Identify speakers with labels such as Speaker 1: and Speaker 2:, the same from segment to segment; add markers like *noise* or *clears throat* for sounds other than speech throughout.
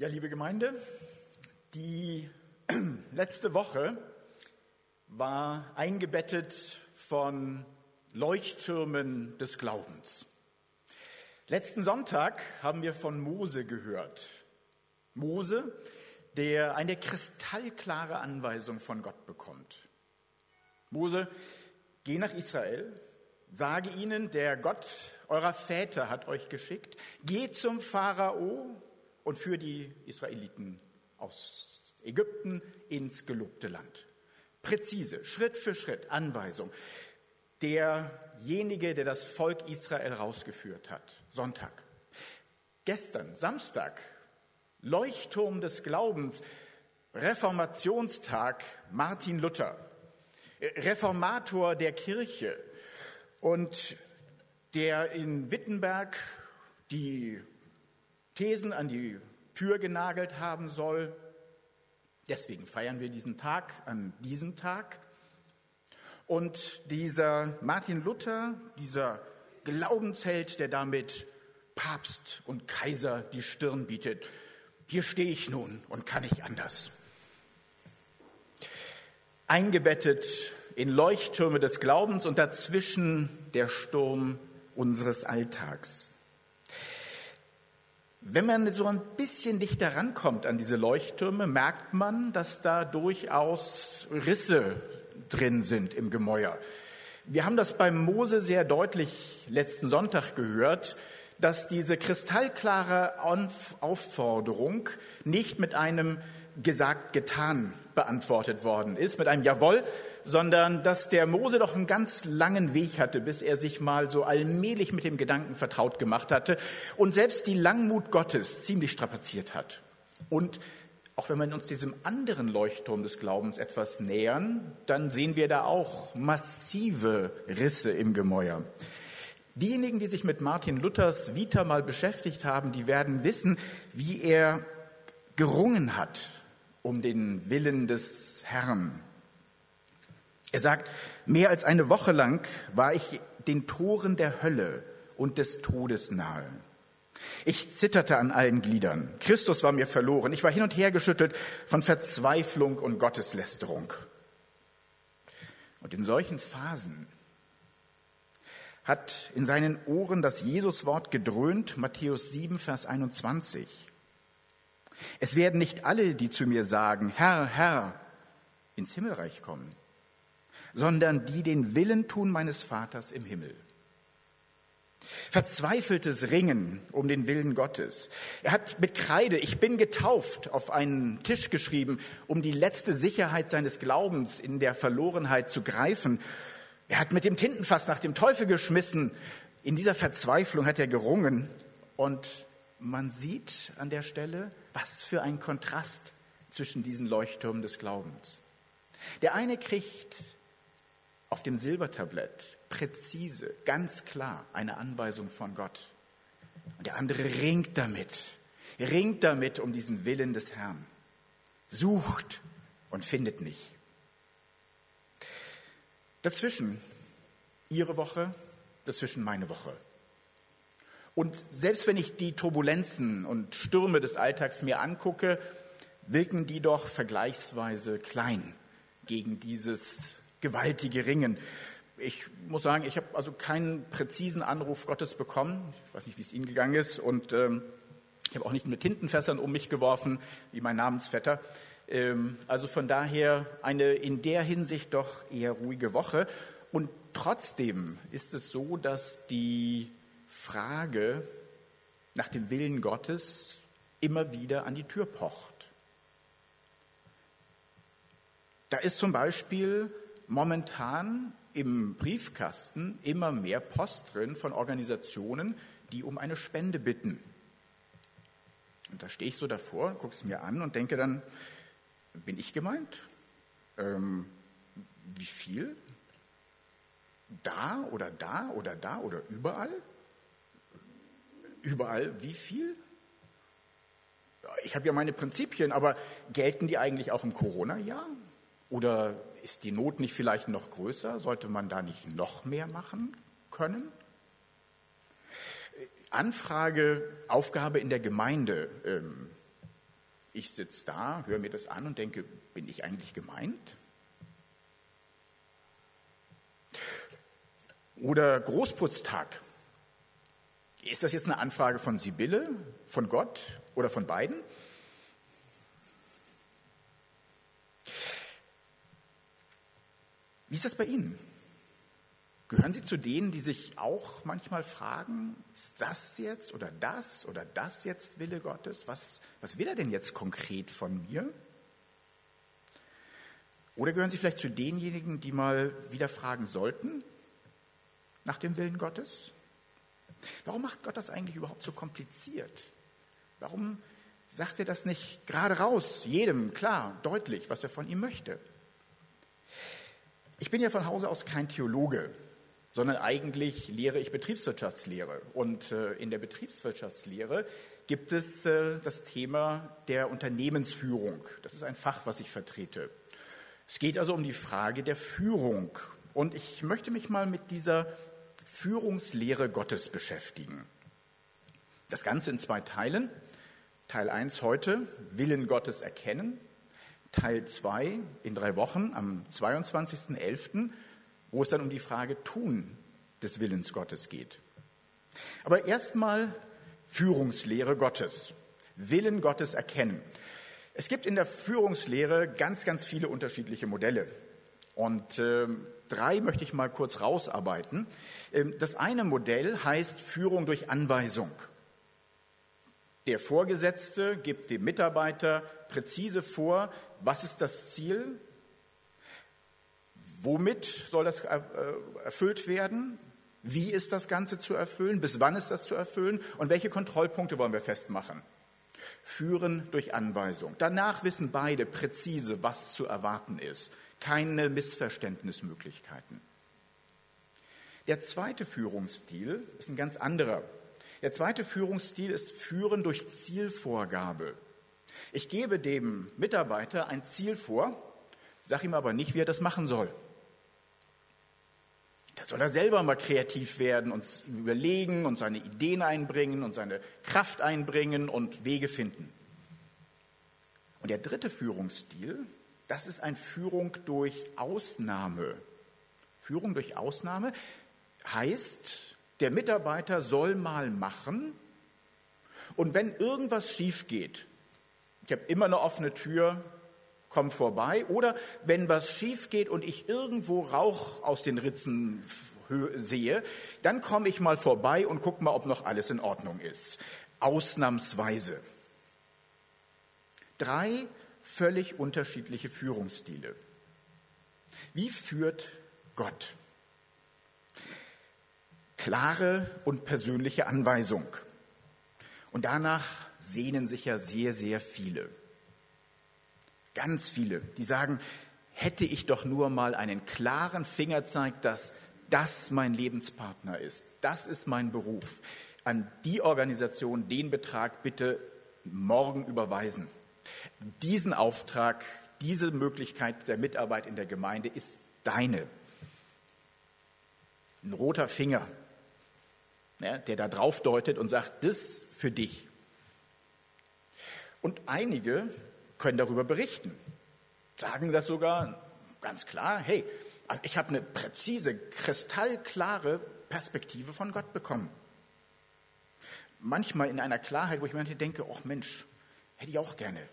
Speaker 1: Ja, liebe Gemeinde, die *clears throat* letzte Woche war eingebettet von Leuchttürmen des Glaubens. Letzten Sonntag haben wir von Mose gehört. Mose, der eine kristallklare Anweisung von Gott bekommt. Mose, geh nach Israel, sage ihnen, der Gott eurer Väter hat euch geschickt, geht zum Pharao und für die Israeliten aus Ägypten ins gelobte Land. Präzise, Schritt für Schritt, Anweisung. Derjenige, der das Volk Israel rausgeführt hat. Sonntag. Gestern, Samstag, Leuchtturm des Glaubens, Reformationstag, Martin Luther, Reformator der Kirche und der in Wittenberg die Thesen an die Tür genagelt haben soll. Deswegen feiern wir diesen Tag an diesem Tag. Und dieser Martin Luther, dieser Glaubensheld, der damit Papst und Kaiser die Stirn bietet, hier stehe ich nun und kann nicht anders. Eingebettet in Leuchttürme des Glaubens und dazwischen der Sturm unseres Alltags. Wenn man so ein bisschen dichter rankommt an diese Leuchttürme, merkt man, dass da durchaus Risse drin sind im Gemäuer. Wir haben das beim Mose sehr deutlich letzten Sonntag gehört, dass diese kristallklare Aufforderung nicht mit einem gesagt, getan beantwortet worden ist, mit einem Jawohl, sondern dass der Mose doch einen ganz langen Weg hatte, bis er sich mal so allmählich mit dem Gedanken vertraut gemacht hatte und selbst die Langmut Gottes ziemlich strapaziert hat. Und auch wenn wir uns diesem anderen Leuchtturm des Glaubens etwas nähern, dann sehen wir da auch massive Risse im Gemäuer. Diejenigen, die sich mit Martin Luthers Vita mal beschäftigt haben, die werden wissen, wie er gerungen hat um den Willen des Herrn. Er sagt, mehr als eine Woche lang war ich den Toren der Hölle und des Todes nahe. Ich zitterte an allen Gliedern. Christus war mir verloren. Ich war hin und her geschüttelt von Verzweiflung und Gotteslästerung. Und in solchen Phasen hat in seinen Ohren das Jesuswort gedröhnt, Matthäus 7, Vers 21. Es werden nicht alle, die zu mir sagen, Herr, Herr, ins Himmelreich kommen, sondern die den Willen tun meines Vaters im Himmel. Verzweifeltes Ringen um den Willen Gottes. Er hat mit Kreide, ich bin getauft, auf einen Tisch geschrieben, um die letzte Sicherheit seines Glaubens in der Verlorenheit zu greifen. Er hat mit dem Tintenfass nach dem Teufel geschmissen. In dieser Verzweiflung hat er gerungen. Und man sieht an der Stelle, was für ein Kontrast zwischen diesen Leuchttürmen des Glaubens. Der eine kriegt auf dem Silbertablett präzise, ganz klar eine Anweisung von Gott. Und der andere ringt damit, ringt damit um diesen Willen des Herrn, sucht und findet nicht. Dazwischen Ihre Woche, dazwischen meine Woche. Und selbst wenn ich die Turbulenzen und Stürme des Alltags mir angucke, wirken die doch vergleichsweise klein gegen dieses gewaltige Ringen. Ich muss sagen, ich habe also keinen präzisen Anruf Gottes bekommen. Ich weiß nicht, wie es Ihnen gegangen ist. Und ähm, ich habe auch nicht mit Tintenfässern um mich geworfen, wie mein Namensvetter. Ähm, also von daher eine in der Hinsicht doch eher ruhige Woche. Und trotzdem ist es so, dass die Frage nach dem Willen Gottes immer wieder an die Tür pocht. Da ist zum Beispiel momentan im Briefkasten immer mehr Post drin von Organisationen, die um eine Spende bitten. Und da stehe ich so davor, gucke es mir an und denke dann, bin ich gemeint? Ähm, wie viel? Da oder da oder da oder überall? Überall wie viel? Ich habe ja meine Prinzipien, aber gelten die eigentlich auch im Corona-Jahr? Oder ist die Not nicht vielleicht noch größer? Sollte man da nicht noch mehr machen können? Anfrage, Aufgabe in der Gemeinde. Ähm, ich sitze da, höre mir das an und denke, bin ich eigentlich gemeint? Oder Großputztag. Ist das jetzt eine Anfrage von Sibylle, von Gott oder von beiden? Wie ist das bei Ihnen? Gehören Sie zu denen, die sich auch manchmal fragen, ist das jetzt oder das oder das jetzt Wille Gottes? Was, was will er denn jetzt konkret von mir? Oder gehören Sie vielleicht zu denjenigen, die mal wieder fragen sollten nach dem Willen Gottes? Warum macht Gott das eigentlich überhaupt so kompliziert? Warum sagt er das nicht gerade raus, jedem klar, deutlich, was er von ihm möchte? Ich bin ja von Hause aus kein Theologe, sondern eigentlich lehre ich Betriebswirtschaftslehre. Und äh, in der Betriebswirtschaftslehre gibt es äh, das Thema der Unternehmensführung. Das ist ein Fach, was ich vertrete. Es geht also um die Frage der Führung. Und ich möchte mich mal mit dieser Führungslehre Gottes beschäftigen. Das Ganze in zwei Teilen. Teil 1 heute, Willen Gottes erkennen. Teil 2 in drei Wochen am 22.11., wo es dann um die Frage Tun des Willens Gottes geht. Aber erstmal Führungslehre Gottes, Willen Gottes erkennen. Es gibt in der Führungslehre ganz, ganz viele unterschiedliche Modelle. Und äh, drei möchte ich mal kurz rausarbeiten. Ähm, das eine Modell heißt Führung durch Anweisung. Der Vorgesetzte gibt dem Mitarbeiter präzise vor, was ist das Ziel, womit soll das äh, erfüllt werden, wie ist das Ganze zu erfüllen, bis wann ist das zu erfüllen und welche Kontrollpunkte wollen wir festmachen. Führen durch Anweisung. Danach wissen beide präzise, was zu erwarten ist. Keine Missverständnismöglichkeiten. Der zweite Führungsstil ist ein ganz anderer. Der zweite Führungsstil ist Führen durch Zielvorgabe. Ich gebe dem Mitarbeiter ein Ziel vor, sage ihm aber nicht, wie er das machen soll. Da soll er selber mal kreativ werden und überlegen und seine Ideen einbringen und seine Kraft einbringen und Wege finden. Und der dritte Führungsstil, das ist eine Führung durch Ausnahme. Führung durch Ausnahme heißt, der Mitarbeiter soll mal machen und wenn irgendwas schief geht, ich habe immer eine offene Tür, komm vorbei. Oder wenn was schief geht und ich irgendwo Rauch aus den Ritzen sehe, dann komme ich mal vorbei und gucke mal, ob noch alles in Ordnung ist. Ausnahmsweise. Drei völlig unterschiedliche Führungsstile. Wie führt Gott? Klare und persönliche Anweisung. Und danach sehnen sich ja sehr, sehr viele. Ganz viele, die sagen, hätte ich doch nur mal einen klaren Fingerzeig, dass das mein Lebenspartner ist, das ist mein Beruf. An die Organisation den Betrag bitte morgen überweisen. Diesen Auftrag, diese Möglichkeit der Mitarbeit in der Gemeinde ist deine. Ein roter Finger, ja, der da drauf deutet und sagt, das für dich. Und einige können darüber berichten, sagen das sogar ganz klar, hey, also ich habe eine präzise, kristallklare Perspektive von Gott bekommen. Manchmal in einer Klarheit, wo ich mir denke, ach Mensch, hätte ich auch gerne.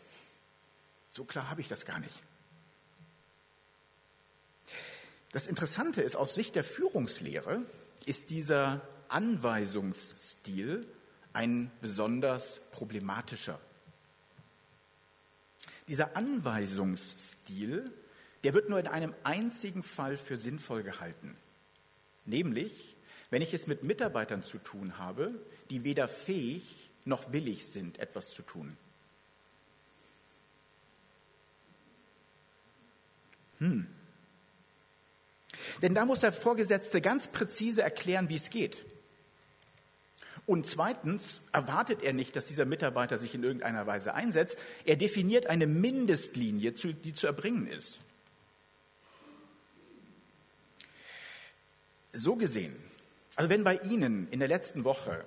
Speaker 1: So klar habe ich das gar nicht. Das Interessante ist, aus Sicht der Führungslehre ist dieser Anweisungsstil ein besonders problematischer. Dieser Anweisungsstil, der wird nur in einem einzigen Fall für sinnvoll gehalten. Nämlich, wenn ich es mit Mitarbeitern zu tun habe, die weder fähig noch willig sind, etwas zu tun. Hm. Denn da muss der Vorgesetzte ganz präzise erklären, wie es geht. Und zweitens erwartet er nicht, dass dieser Mitarbeiter sich in irgendeiner Weise einsetzt. Er definiert eine Mindestlinie, die zu erbringen ist. So gesehen, also wenn bei Ihnen in der letzten Woche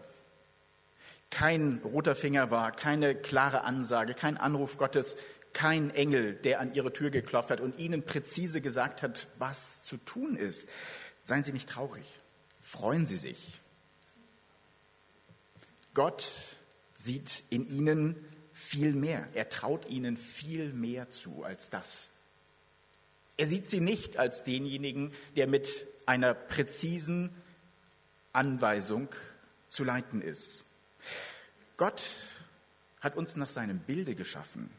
Speaker 1: kein roter Finger war, keine klare Ansage, kein Anruf Gottes, kein Engel, der an ihre Tür geklopft hat und ihnen präzise gesagt hat, was zu tun ist. Seien Sie nicht traurig, freuen Sie sich. Gott sieht in ihnen viel mehr. Er traut ihnen viel mehr zu als das. Er sieht sie nicht als denjenigen, der mit einer präzisen Anweisung zu leiten ist. Gott hat uns nach seinem Bilde geschaffen.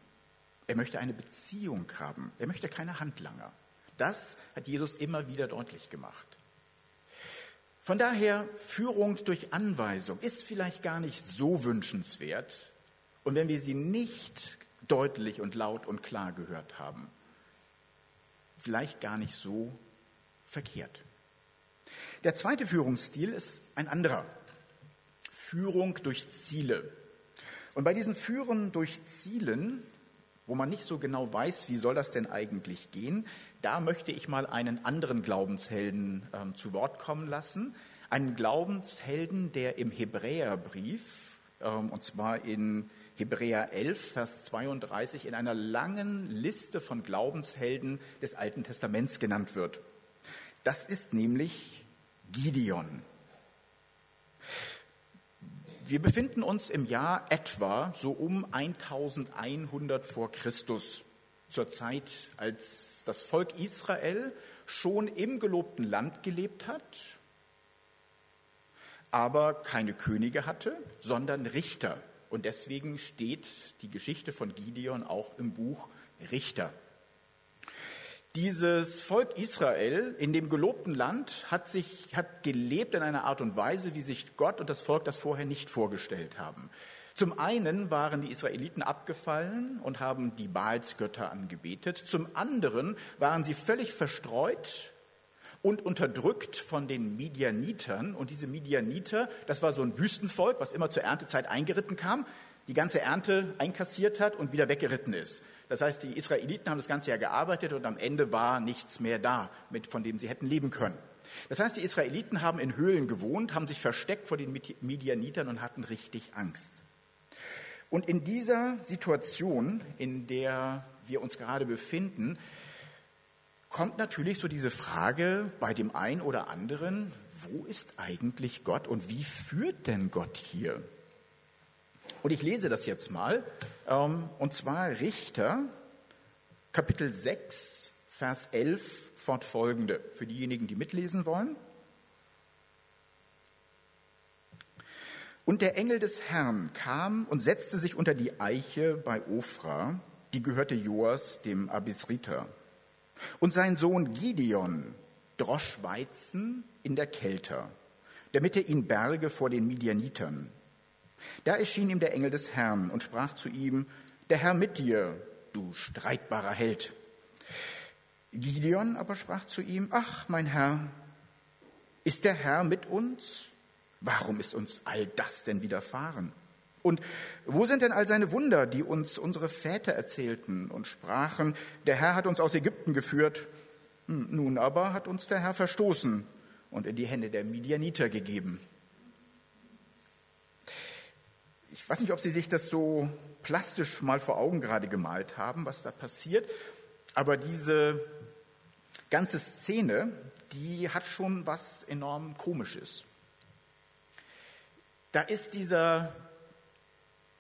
Speaker 1: Er möchte eine Beziehung haben. Er möchte keine Handlanger. Das hat Jesus immer wieder deutlich gemacht. Von daher, Führung durch Anweisung ist vielleicht gar nicht so wünschenswert. Und wenn wir sie nicht deutlich und laut und klar gehört haben, vielleicht gar nicht so verkehrt. Der zweite Führungsstil ist ein anderer. Führung durch Ziele. Und bei diesen Führen durch Zielen, wo man nicht so genau weiß, wie soll das denn eigentlich gehen, da möchte ich mal einen anderen Glaubenshelden äh, zu Wort kommen lassen. Einen Glaubenshelden, der im Hebräerbrief, äh, und zwar in Hebräer 11, Vers 32, in einer langen Liste von Glaubenshelden des Alten Testaments genannt wird. Das ist nämlich Gideon. Wir befinden uns im Jahr etwa so um 1100 vor Christus, zur Zeit, als das Volk Israel schon im gelobten Land gelebt hat, aber keine Könige hatte, sondern Richter. Und deswegen steht die Geschichte von Gideon auch im Buch Richter. Dieses Volk Israel in dem gelobten Land hat sich hat gelebt in einer Art und Weise, wie sich Gott und das Volk das vorher nicht vorgestellt haben. Zum einen waren die Israeliten abgefallen und haben die Baalsgötter angebetet. Zum anderen waren sie völlig verstreut und unterdrückt von den Midianitern. Und diese Midianiter, das war so ein Wüstenvolk, was immer zur Erntezeit eingeritten kam die ganze Ernte einkassiert hat und wieder weggeritten ist. Das heißt, die Israeliten haben das ganze Jahr gearbeitet und am Ende war nichts mehr da, mit, von dem sie hätten leben können. Das heißt, die Israeliten haben in Höhlen gewohnt, haben sich versteckt vor den Midianitern und hatten richtig Angst. Und in dieser Situation, in der wir uns gerade befinden, kommt natürlich so diese Frage bei dem einen oder anderen, wo ist eigentlich Gott und wie führt denn Gott hier? Und ich lese das jetzt mal, ähm, und zwar Richter, Kapitel 6, Vers 11 fortfolgende, für diejenigen, die mitlesen wollen. Und der Engel des Herrn kam und setzte sich unter die Eiche bei Ophra, die gehörte Joas, dem Abisriter. Und sein Sohn Gideon drosch Weizen in der Kälte, damit er ihn berge vor den Midianitern. Da erschien ihm der Engel des Herrn und sprach zu ihm, der Herr mit dir, du streitbarer Held. Gideon aber sprach zu ihm, ach mein Herr, ist der Herr mit uns? Warum ist uns all das denn widerfahren? Und wo sind denn all seine Wunder, die uns unsere Väter erzählten und sprachen, der Herr hat uns aus Ägypten geführt, hm, nun aber hat uns der Herr verstoßen und in die Hände der Midianiter gegeben. Ich weiß nicht, ob Sie sich das so plastisch mal vor Augen gerade gemalt haben, was da passiert, aber diese ganze Szene, die hat schon was enorm Komisches. Da ist dieser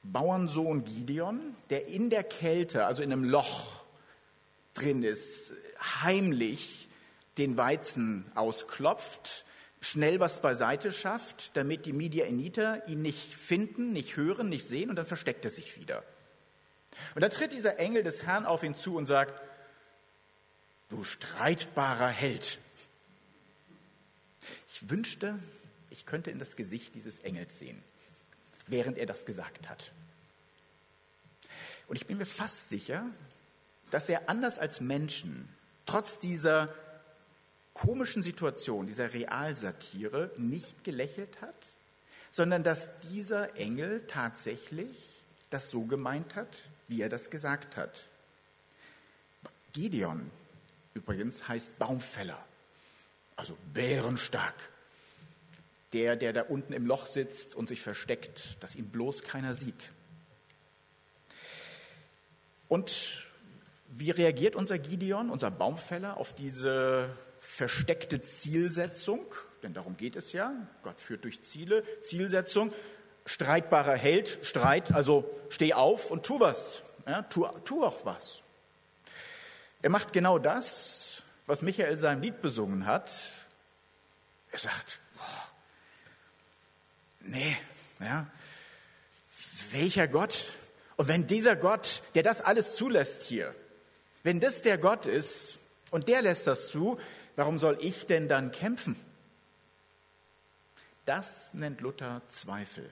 Speaker 1: Bauernsohn Gideon, der in der Kälte, also in einem Loch drin ist, heimlich den Weizen ausklopft, schnell was beiseite schafft, damit die Midianiter ihn nicht finden, nicht hören, nicht sehen und dann versteckt er sich wieder. Und dann tritt dieser Engel des Herrn auf ihn zu und sagt, du streitbarer Held. Ich wünschte, ich könnte in das Gesicht dieses Engels sehen, während er das gesagt hat. Und ich bin mir fast sicher, dass er anders als Menschen, trotz dieser komischen Situation, dieser Realsatire nicht gelächelt hat, sondern dass dieser Engel tatsächlich das so gemeint hat, wie er das gesagt hat. Gideon übrigens heißt Baumfäller, also bärenstark. Der, der da unten im Loch sitzt und sich versteckt, dass ihn bloß keiner sieht. Und wie reagiert unser Gideon, unser Baumfäller, auf diese versteckte Zielsetzung? Denn darum geht es ja. Gott führt durch Ziele. Zielsetzung, streitbarer Held, Streit, also steh auf und tu was. Ja, tu, tu auch was. Er macht genau das, was Michael seinem Lied besungen hat. Er sagt, boah, nee, ja, welcher Gott? Und wenn dieser Gott, der das alles zulässt hier, wenn das der Gott ist und der lässt das zu, warum soll ich denn dann kämpfen? Das nennt Luther Zweifel.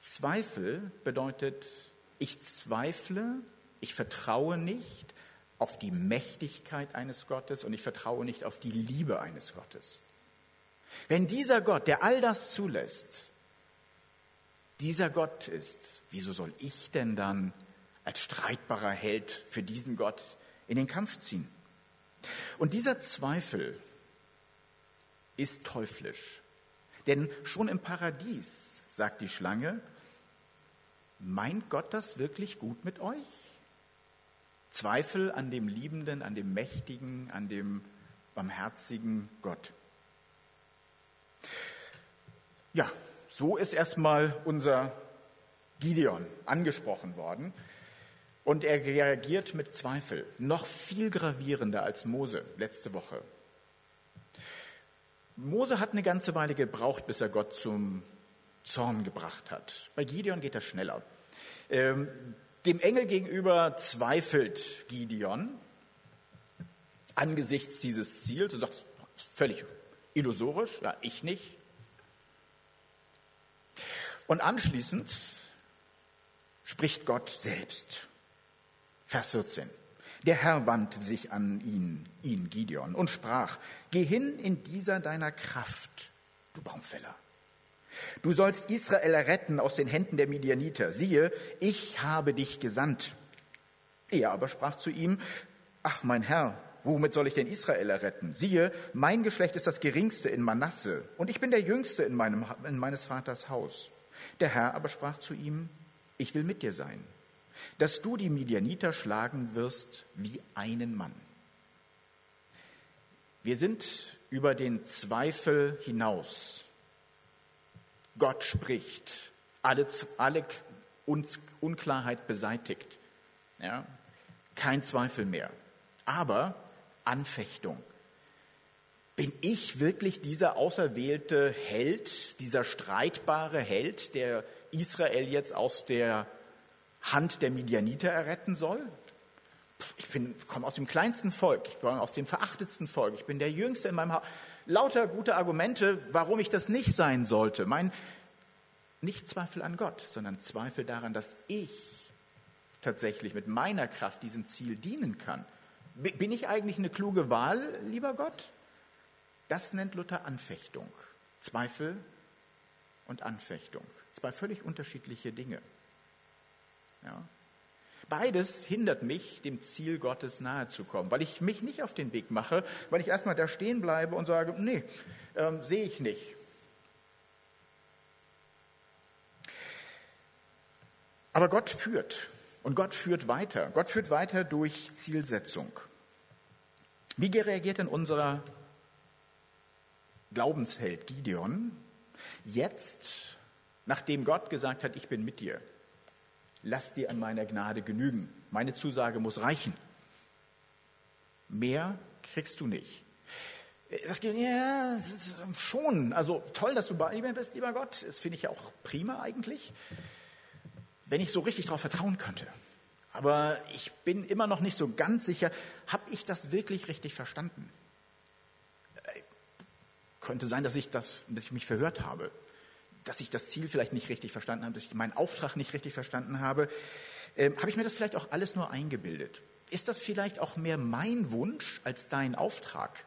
Speaker 1: Zweifel bedeutet, ich zweifle, ich vertraue nicht auf die Mächtigkeit eines Gottes und ich vertraue nicht auf die Liebe eines Gottes. Wenn dieser Gott, der all das zulässt, dieser Gott ist, wieso soll ich denn dann als streitbarer Held für diesen Gott in den Kampf ziehen? Und dieser Zweifel ist teuflisch. Denn schon im Paradies sagt die Schlange, meint Gott das wirklich gut mit euch? Zweifel an dem liebenden, an dem mächtigen, an dem barmherzigen Gott. Ja, so ist erstmal unser Gideon angesprochen worden. Und er reagiert mit Zweifel, noch viel gravierender als Mose letzte Woche. Mose hat eine ganze Weile gebraucht, bis er Gott zum Zorn gebracht hat. Bei Gideon geht das schneller. Ähm, dem Engel gegenüber zweifelt Gideon angesichts dieses Ziels und sagt, völlig illusorisch, ja, ich nicht. Und anschließend spricht Gott selbst. Vers 14. Der Herr wandte sich an ihn, ihn Gideon, und sprach, Geh hin in dieser deiner Kraft, du Baumfäller. Du sollst Israel retten aus den Händen der Midianiter. Siehe, ich habe dich gesandt. Er aber sprach zu ihm, Ach, mein Herr, womit soll ich denn Israel erretten? Siehe, mein Geschlecht ist das geringste in Manasse, und ich bin der jüngste in, meinem, in meines Vaters Haus. Der Herr aber sprach zu ihm, Ich will mit dir sein, dass du die Midianiter schlagen wirst wie einen Mann. Wir sind über den Zweifel hinaus Gott spricht, alle, alle Unklarheit beseitigt. Ja? Kein Zweifel mehr. Aber Anfechtung. Bin ich wirklich dieser auserwählte Held, dieser streitbare Held, der Israel jetzt aus der Hand der Midianiter erretten soll? Ich komme aus dem kleinsten Volk, ich komme aus dem verachtetsten Volk, ich bin der Jüngste in meinem Haus lauter gute Argumente, warum ich das nicht sein sollte. Mein, nicht Zweifel an Gott, sondern Zweifel daran, dass ich tatsächlich mit meiner Kraft diesem Ziel dienen kann. Bin ich eigentlich eine kluge Wahl, lieber Gott? Das nennt Luther Anfechtung. Zweifel und Anfechtung. Zwei völlig unterschiedliche Dinge. Ja. Beides hindert mich, dem Ziel Gottes nahe zu kommen, weil ich mich nicht auf den Weg mache, weil ich erstmal da stehen bleibe und sage, nee, ähm, sehe ich nicht. Aber Gott führt und Gott führt weiter. Gott führt weiter durch Zielsetzung. Wie reagiert denn unser Glaubensheld Gideon jetzt, nachdem Gott gesagt hat, ich bin mit dir? Lass dir an meiner Gnade genügen. Meine Zusage muss reichen. Mehr kriegst du nicht. Er sagt, ja, schon. Also toll, dass du bei mir bist, lieber Gott. Das finde ich ja auch prima eigentlich, wenn ich so richtig darauf vertrauen könnte. Aber ich bin immer noch nicht so ganz sicher, habe ich das wirklich richtig verstanden? Äh, könnte sein, dass ich, das, dass ich mich verhört habe dass ich das Ziel vielleicht nicht richtig verstanden habe, dass ich meinen Auftrag nicht richtig verstanden habe. Ähm, habe ich mir das vielleicht auch alles nur eingebildet? Ist das vielleicht auch mehr mein Wunsch als dein Auftrag,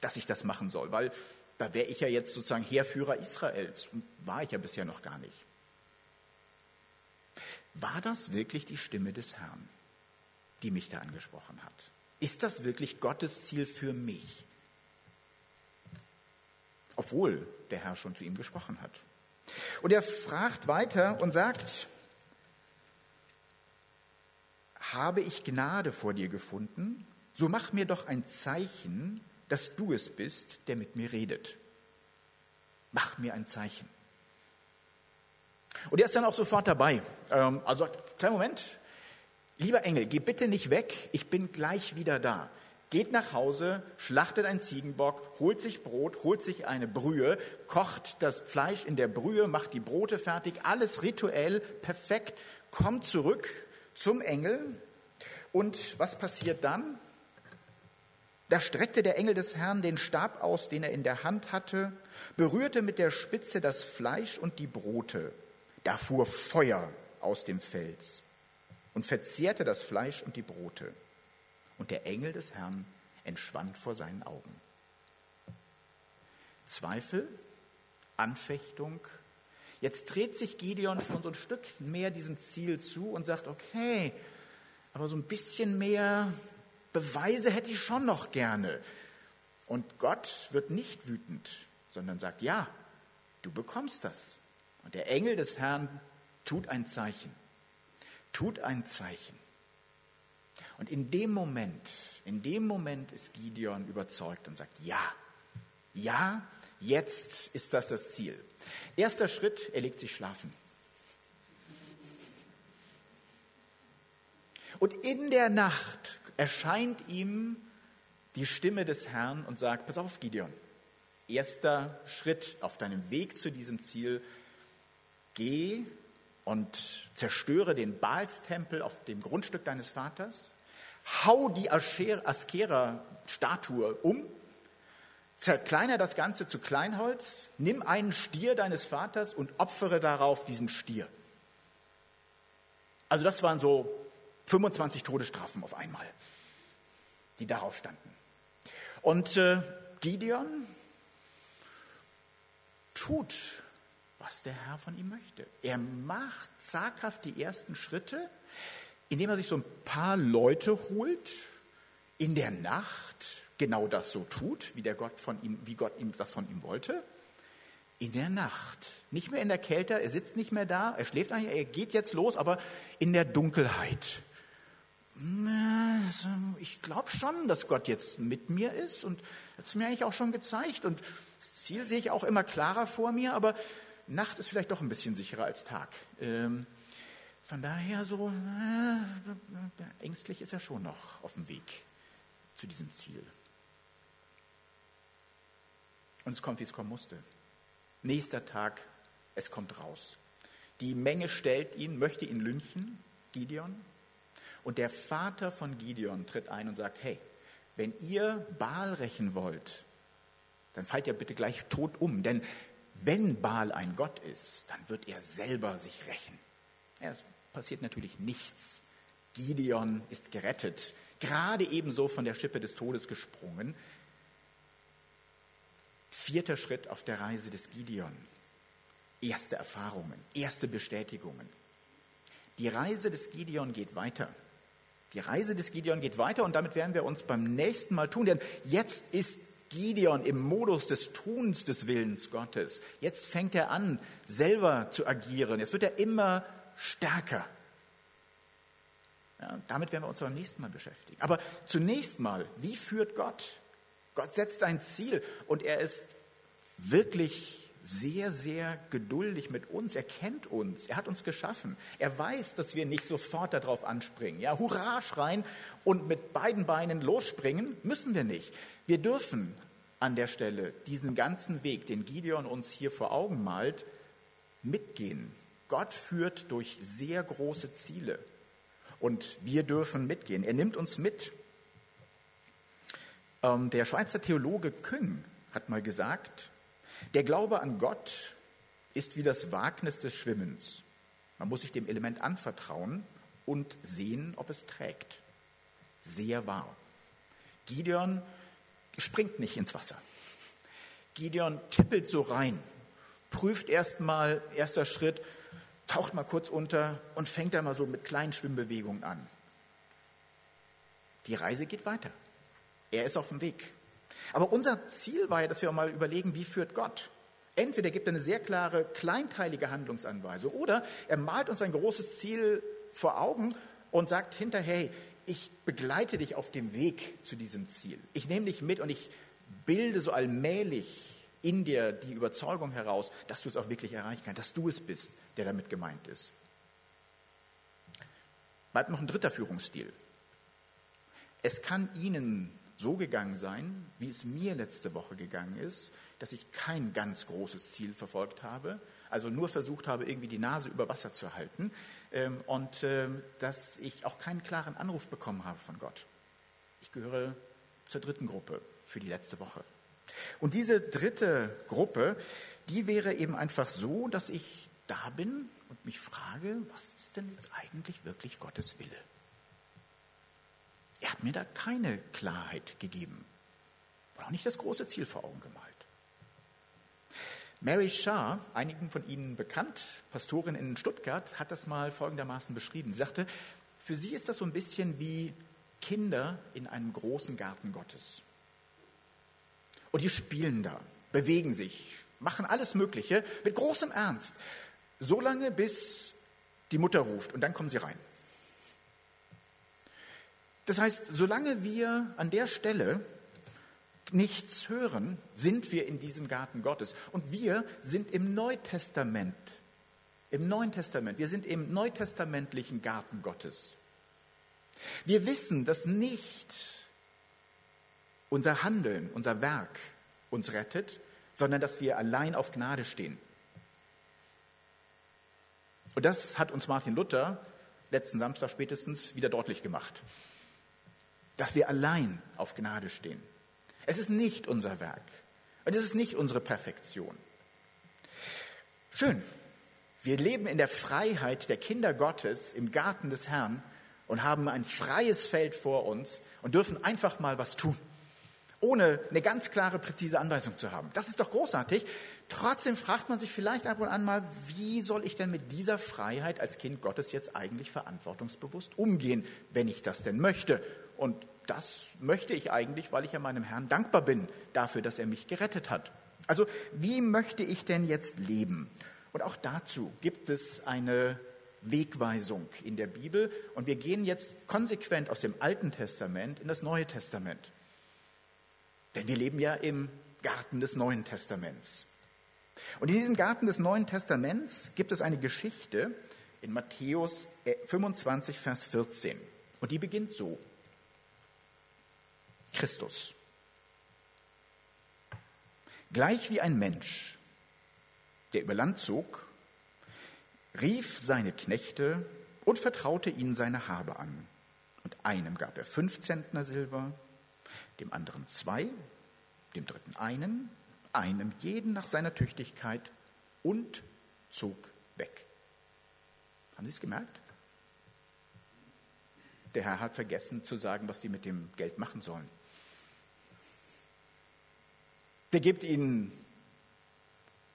Speaker 1: dass ich das machen soll? Weil da wäre ich ja jetzt sozusagen Heerführer Israels und war ich ja bisher noch gar nicht. War das wirklich die Stimme des Herrn, die mich da angesprochen hat? Ist das wirklich Gottes Ziel für mich? obwohl der Herr schon zu ihm gesprochen hat. Und er fragt weiter und sagt, habe ich Gnade vor dir gefunden, so mach mir doch ein Zeichen, dass du es bist, der mit mir redet. Mach mir ein Zeichen. Und er ist dann auch sofort dabei. Ähm, also, kleinen Moment. Lieber Engel, geh bitte nicht weg, ich bin gleich wieder da. Geht nach Hause, schlachtet einen Ziegenbock, holt sich Brot, holt sich eine Brühe, kocht das Fleisch in der Brühe, macht die Brote fertig, alles rituell, perfekt, kommt zurück zum Engel. Und was passiert dann? Da streckte der Engel des Herrn den Stab aus, den er in der Hand hatte, berührte mit der Spitze das Fleisch und die Brote. Da fuhr Feuer aus dem Fels und verzehrte das Fleisch und die Brote. Und der Engel des Herrn entschwand vor seinen Augen. Zweifel, Anfechtung. Jetzt dreht sich Gideon schon so ein Stück mehr diesem Ziel zu und sagt, okay, aber so ein bisschen mehr Beweise hätte ich schon noch gerne. Und Gott wird nicht wütend, sondern sagt, ja, du bekommst das. Und der Engel des Herrn tut ein Zeichen, tut ein Zeichen. Und in dem Moment, in dem Moment ist Gideon überzeugt und sagt, ja, ja, jetzt ist das das Ziel. Erster Schritt, er legt sich schlafen. Und in der Nacht erscheint ihm die Stimme des Herrn und sagt, pass auf, Gideon, erster Schritt auf deinem Weg zu diesem Ziel, geh und zerstöre den Baalstempel auf dem Grundstück deines Vaters, hau die Askera-Statue um, zerkleiner das Ganze zu Kleinholz, nimm einen Stier deines Vaters und opfere darauf diesen Stier. Also das waren so 25 Todesstrafen auf einmal, die darauf standen. Und äh, Gideon tut, was der Herr von ihm möchte. Er macht zaghaft die ersten Schritte, indem er sich so ein paar Leute holt, in der Nacht genau das so tut, wie, der Gott von ihm, wie Gott ihm das von ihm wollte. In der Nacht, nicht mehr in der Kälte, er sitzt nicht mehr da, er schläft eigentlich, er geht jetzt los, aber in der Dunkelheit. Also, ich glaube schon, dass Gott jetzt mit mir ist und hat es mir eigentlich auch schon gezeigt. Und das Ziel sehe ich auch immer klarer vor mir, aber Nacht ist vielleicht doch ein bisschen sicherer als Tag. Ähm, von daher so äh, ängstlich ist er schon noch auf dem Weg zu diesem Ziel. Und es kommt, wie es kommen musste. Nächster Tag, es kommt raus. Die Menge stellt ihn, möchte ihn lynchen, Gideon. Und der Vater von Gideon tritt ein und sagt, hey, wenn ihr Baal rächen wollt, dann fallt ihr bitte gleich tot um. Denn wenn Baal ein Gott ist, dann wird er selber sich rächen. Ja, es passiert natürlich nichts. Gideon ist gerettet, gerade ebenso von der Schippe des Todes gesprungen. Vierter Schritt auf der Reise des Gideon. Erste Erfahrungen, erste Bestätigungen. Die Reise des Gideon geht weiter. Die Reise des Gideon geht weiter und damit werden wir uns beim nächsten Mal tun, denn jetzt ist Gideon im Modus des Tuns des Willens Gottes. Jetzt fängt er an, selber zu agieren. Jetzt wird er immer stärker. Ja, damit werden wir uns beim nächsten Mal beschäftigen. Aber zunächst mal, wie führt Gott? Gott setzt ein Ziel und er ist wirklich sehr, sehr geduldig mit uns. Er kennt uns. Er hat uns geschaffen. Er weiß, dass wir nicht sofort darauf anspringen. Ja, hurra schreien und mit beiden Beinen losspringen müssen wir nicht. Wir dürfen an der Stelle diesen ganzen Weg, den Gideon uns hier vor Augen malt, mitgehen. Gott führt durch sehr große Ziele und wir dürfen mitgehen. Er nimmt uns mit. Ähm, der Schweizer Theologe Küng hat mal gesagt, der Glaube an Gott ist wie das Wagnis des Schwimmens. Man muss sich dem Element anvertrauen und sehen, ob es trägt. Sehr wahr. Gideon springt nicht ins Wasser. Gideon tippelt so rein, prüft erstmal, erster Schritt, taucht mal kurz unter und fängt dann mal so mit kleinen Schwimmbewegungen an. Die Reise geht weiter. Er ist auf dem Weg. Aber unser Ziel war ja, dass wir mal überlegen, wie führt Gott? Entweder gibt er eine sehr klare, kleinteilige Handlungsanweisung oder er malt uns ein großes Ziel vor Augen und sagt hinterher, hey, ich begleite dich auf dem Weg zu diesem Ziel. Ich nehme dich mit und ich bilde so allmählich in dir die Überzeugung heraus, dass du es auch wirklich erreichen kannst, dass du es bist, der damit gemeint ist. Bleibt noch ein dritter Führungsstil. Es kann Ihnen so gegangen sein, wie es mir letzte Woche gegangen ist, dass ich kein ganz großes Ziel verfolgt habe, also nur versucht habe, irgendwie die Nase über Wasser zu halten ähm, und ähm, dass ich auch keinen klaren Anruf bekommen habe von Gott. Ich gehöre zur dritten Gruppe für die letzte Woche. Und diese dritte Gruppe, die wäre eben einfach so, dass ich da bin und mich frage, was ist denn jetzt eigentlich wirklich Gottes Wille? Er hat mir da keine Klarheit gegeben und auch nicht das große Ziel vor Augen gemalt. Mary Shah, einigen von Ihnen bekannt, Pastorin in Stuttgart, hat das mal folgendermaßen beschrieben. Sie sagte, für sie ist das so ein bisschen wie Kinder in einem großen Garten Gottes. Und die spielen da, bewegen sich, machen alles Mögliche mit großem Ernst, solange bis die Mutter ruft und dann kommen sie rein. Das heißt, solange wir an der Stelle nichts hören, sind wir in diesem Garten Gottes. Und wir sind im Neutestament. Im Neuen Testament. Wir sind im neutestamentlichen Garten Gottes. Wir wissen, dass nicht unser Handeln, unser Werk uns rettet, sondern dass wir allein auf Gnade stehen. Und das hat uns Martin Luther letzten Samstag spätestens wieder deutlich gemacht dass wir allein auf Gnade stehen. Es ist nicht unser Werk und es ist nicht unsere Perfektion. Schön, wir leben in der Freiheit der Kinder Gottes im Garten des Herrn und haben ein freies Feld vor uns und dürfen einfach mal was tun, ohne eine ganz klare, präzise Anweisung zu haben. Das ist doch großartig. Trotzdem fragt man sich vielleicht ab und an mal, wie soll ich denn mit dieser Freiheit als Kind Gottes jetzt eigentlich verantwortungsbewusst umgehen, wenn ich das denn möchte und das möchte ich eigentlich, weil ich ja meinem Herrn dankbar bin dafür, dass er mich gerettet hat. Also wie möchte ich denn jetzt leben? Und auch dazu gibt es eine Wegweisung in der Bibel. Und wir gehen jetzt konsequent aus dem Alten Testament in das Neue Testament. Denn wir leben ja im Garten des Neuen Testaments. Und in diesem Garten des Neuen Testaments gibt es eine Geschichte in Matthäus 25, Vers 14. Und die beginnt so. Christus. Gleich wie ein Mensch, der über Land zog, rief seine Knechte und vertraute ihnen seine Habe an. Und einem gab er fünf Zentner Silber, dem anderen zwei, dem dritten einen, einem jeden nach seiner Tüchtigkeit und zog weg. Haben Sie es gemerkt? Der Herr hat vergessen zu sagen, was die mit dem Geld machen sollen. Der gibt ihnen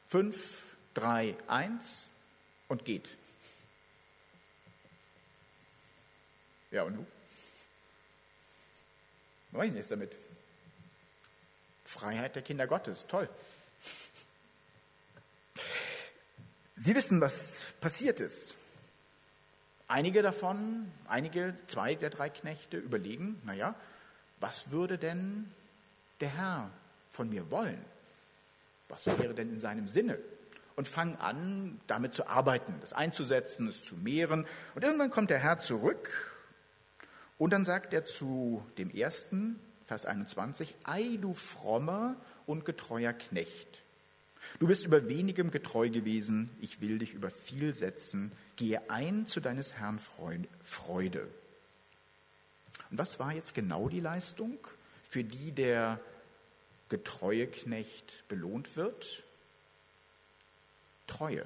Speaker 1: fünf, drei, eins und geht. Ja, und nun? Was mache ich jetzt damit? Freiheit der Kinder Gottes, toll. Sie wissen, was passiert ist. Einige davon, einige, zwei der drei Knechte überlegen, naja, was würde denn der Herr von mir wollen? Was wäre denn in seinem Sinne? Und fangen an, damit zu arbeiten, das einzusetzen, es zu mehren. Und irgendwann kommt der Herr zurück und dann sagt er zu dem ersten, Vers 21, Ei, du frommer und getreuer Knecht. Du bist über wenigem getreu gewesen, ich will dich über viel setzen. Gehe ein zu deines Herrn Freude. Und was war jetzt genau die Leistung, für die der getreue Knecht belohnt wird? Treue.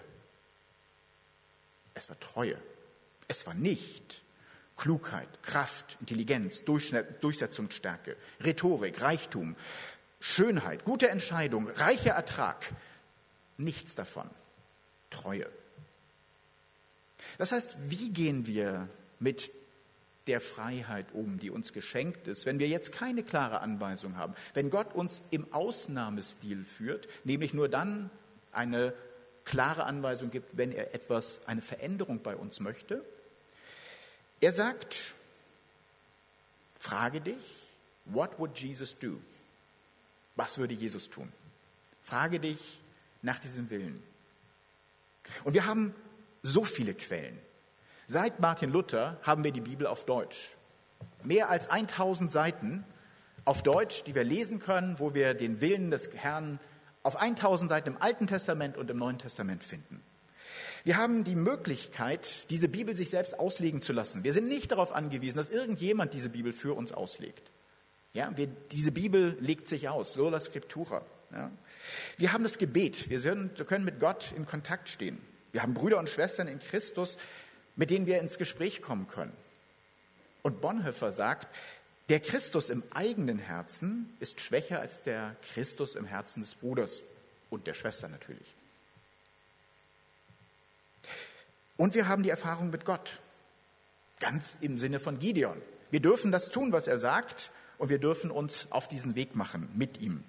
Speaker 1: Es war Treue. Es war nicht Klugheit, Kraft, Intelligenz, Durchsetzungsstärke, Rhetorik, Reichtum, Schönheit, gute Entscheidung, reicher Ertrag. Nichts davon. Treue. Das heißt, wie gehen wir mit der Freiheit um, die uns geschenkt ist, wenn wir jetzt keine klare Anweisung haben, wenn Gott uns im Ausnahmestil führt, nämlich nur dann eine klare Anweisung gibt, wenn er etwas, eine Veränderung bei uns möchte. Er sagt, frage dich, what would Jesus do? Was würde Jesus tun? Frage dich nach diesem Willen. Und wir haben so viele Quellen. Seit Martin Luther haben wir die Bibel auf Deutsch. Mehr als 1000 Seiten auf Deutsch, die wir lesen können, wo wir den Willen des Herrn auf 1000 Seiten im Alten Testament und im Neuen Testament finden. Wir haben die Möglichkeit, diese Bibel sich selbst auslegen zu lassen. Wir sind nicht darauf angewiesen, dass irgendjemand diese Bibel für uns auslegt. Ja, wir, diese Bibel legt sich aus, sola scriptura. Ja. Wir haben das Gebet, wir, sind, wir können mit Gott in Kontakt stehen. Wir haben Brüder und Schwestern in Christus, mit denen wir ins Gespräch kommen können. Und Bonhoeffer sagt, der Christus im eigenen Herzen ist schwächer als der Christus im Herzen des Bruders und der Schwester natürlich. Und wir haben die Erfahrung mit Gott, ganz im Sinne von Gideon. Wir dürfen das tun, was er sagt, und wir dürfen uns auf diesen Weg machen mit ihm.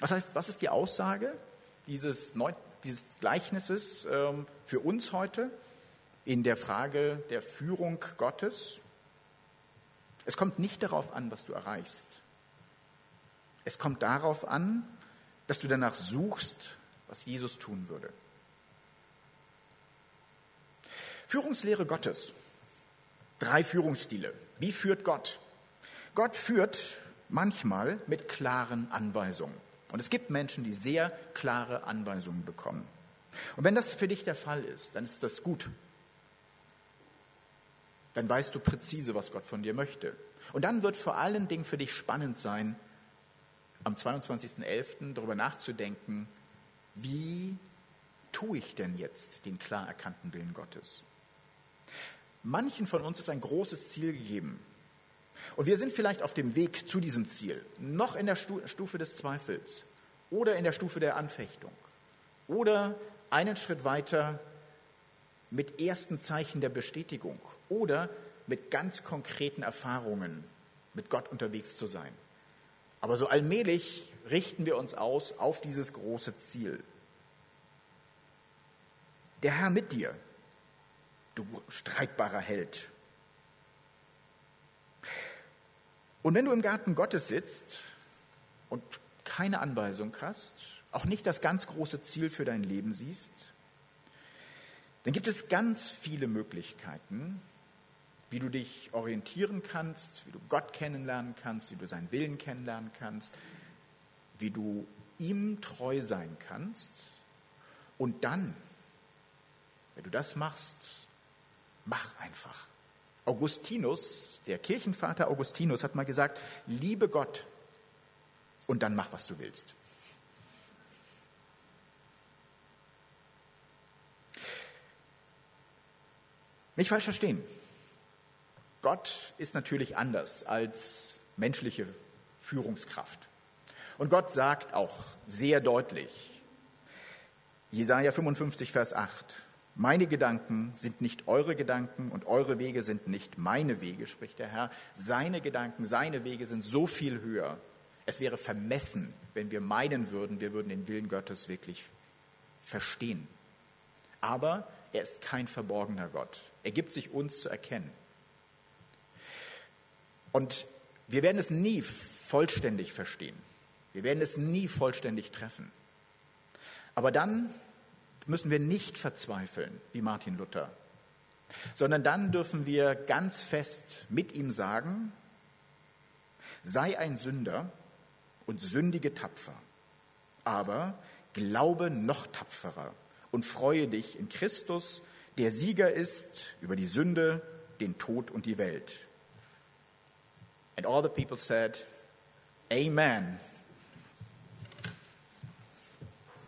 Speaker 1: Das heißt, was ist die Aussage dieses, Neu dieses Gleichnisses ähm, für uns heute in der Frage der Führung Gottes? Es kommt nicht darauf an, was du erreichst. Es kommt darauf an, dass du danach suchst, was Jesus tun würde. Führungslehre Gottes. Drei Führungsstile. Wie führt Gott? Gott führt manchmal mit klaren Anweisungen. Und es gibt Menschen, die sehr klare Anweisungen bekommen. Und wenn das für dich der Fall ist, dann ist das gut. Dann weißt du präzise, was Gott von dir möchte. Und dann wird vor allen Dingen für dich spannend sein, am 22.11. darüber nachzudenken, wie tue ich denn jetzt den klar erkannten Willen Gottes? Manchen von uns ist ein großes Ziel gegeben. Und wir sind vielleicht auf dem Weg zu diesem Ziel, noch in der Stufe des Zweifels oder in der Stufe der Anfechtung oder einen Schritt weiter mit ersten Zeichen der Bestätigung oder mit ganz konkreten Erfahrungen mit Gott unterwegs zu sein. Aber so allmählich richten wir uns aus auf dieses große Ziel. Der Herr mit dir, du streitbarer Held. Und wenn du im Garten Gottes sitzt und keine Anweisung hast, auch nicht das ganz große Ziel für dein Leben siehst, dann gibt es ganz viele Möglichkeiten, wie du dich orientieren kannst, wie du Gott kennenlernen kannst, wie du seinen Willen kennenlernen kannst, wie du ihm treu sein kannst. Und dann, wenn du das machst, mach einfach. Augustinus, der Kirchenvater Augustinus, hat mal gesagt, liebe Gott und dann mach, was du willst. Nicht falsch verstehen. Gott ist natürlich anders als menschliche Führungskraft. Und Gott sagt auch sehr deutlich, Jesaja 55, Vers 8, meine Gedanken sind nicht eure Gedanken und eure Wege sind nicht meine Wege, spricht der Herr. Seine Gedanken, seine Wege sind so viel höher. Es wäre vermessen, wenn wir meinen würden, wir würden den Willen Gottes wirklich verstehen. Aber er ist kein verborgener Gott. Er gibt sich uns zu erkennen. Und wir werden es nie vollständig verstehen. Wir werden es nie vollständig treffen. Aber dann müssen wir nicht verzweifeln, wie Martin Luther, sondern dann dürfen wir ganz fest mit ihm sagen, sei ein Sünder und sündige tapfer, aber glaube noch tapferer und freue dich in Christus, der Sieger ist über die Sünde, den Tod und die Welt. And all the people said, Amen.